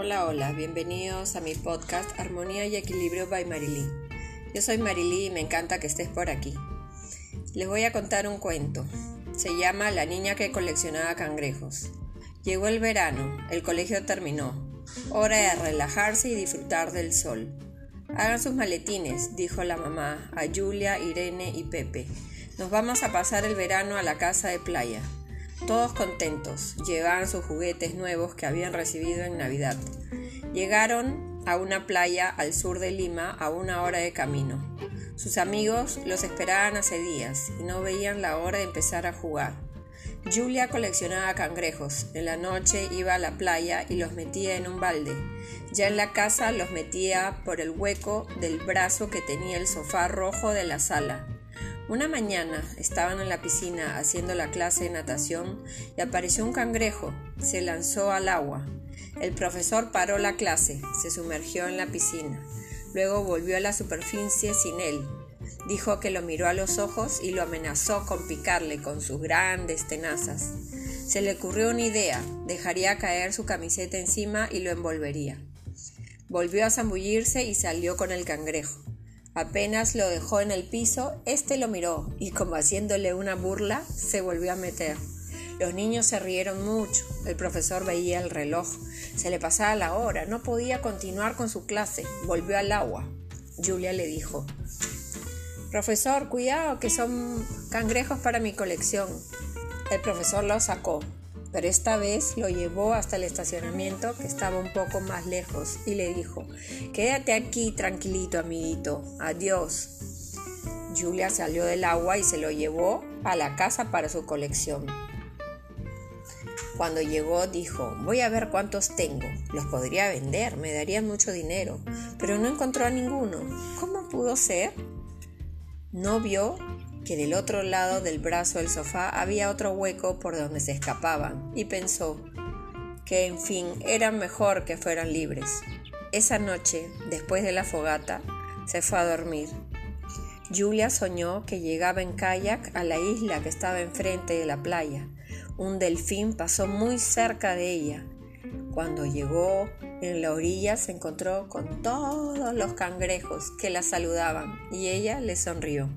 Hola, hola, bienvenidos a mi podcast Armonía y Equilibrio by Marilí. Yo soy Marilí y me encanta que estés por aquí. Les voy a contar un cuento. Se llama La niña que coleccionaba cangrejos. Llegó el verano, el colegio terminó. Hora de relajarse y disfrutar del sol. Hagan sus maletines, dijo la mamá a Julia, Irene y Pepe. Nos vamos a pasar el verano a la casa de playa. Todos contentos, llevaban sus juguetes nuevos que habían recibido en Navidad. Llegaron a una playa al sur de Lima a una hora de camino. Sus amigos los esperaban hace días y no veían la hora de empezar a jugar. Julia coleccionaba cangrejos. En la noche iba a la playa y los metía en un balde. Ya en la casa los metía por el hueco del brazo que tenía el sofá rojo de la sala. Una mañana estaban en la piscina haciendo la clase de natación y apareció un cangrejo. Se lanzó al agua. El profesor paró la clase, se sumergió en la piscina. Luego volvió a la superficie sin él. Dijo que lo miró a los ojos y lo amenazó con picarle con sus grandes tenazas. Se le ocurrió una idea, dejaría caer su camiseta encima y lo envolvería. Volvió a zambullirse y salió con el cangrejo. Apenas lo dejó en el piso, este lo miró y como haciéndole una burla, se volvió a meter. Los niños se rieron mucho. El profesor veía el reloj. Se le pasaba la hora. No podía continuar con su clase. Volvió al agua. Julia le dijo, Profesor, cuidado, que son cangrejos para mi colección. El profesor lo sacó pero esta vez lo llevó hasta el estacionamiento que estaba un poco más lejos y le dijo, quédate aquí tranquilito amiguito, adiós. Julia salió del agua y se lo llevó a la casa para su colección. Cuando llegó dijo, voy a ver cuántos tengo, los podría vender, me darían mucho dinero, pero no encontró a ninguno. ¿Cómo pudo ser? No vio que del otro lado del brazo del sofá había otro hueco por donde se escapaban, y pensó que, en fin, era mejor que fueran libres. Esa noche, después de la fogata, se fue a dormir. Julia soñó que llegaba en kayak a la isla que estaba enfrente de la playa. Un delfín pasó muy cerca de ella. Cuando llegó en la orilla se encontró con todos los cangrejos que la saludaban y ella le sonrió.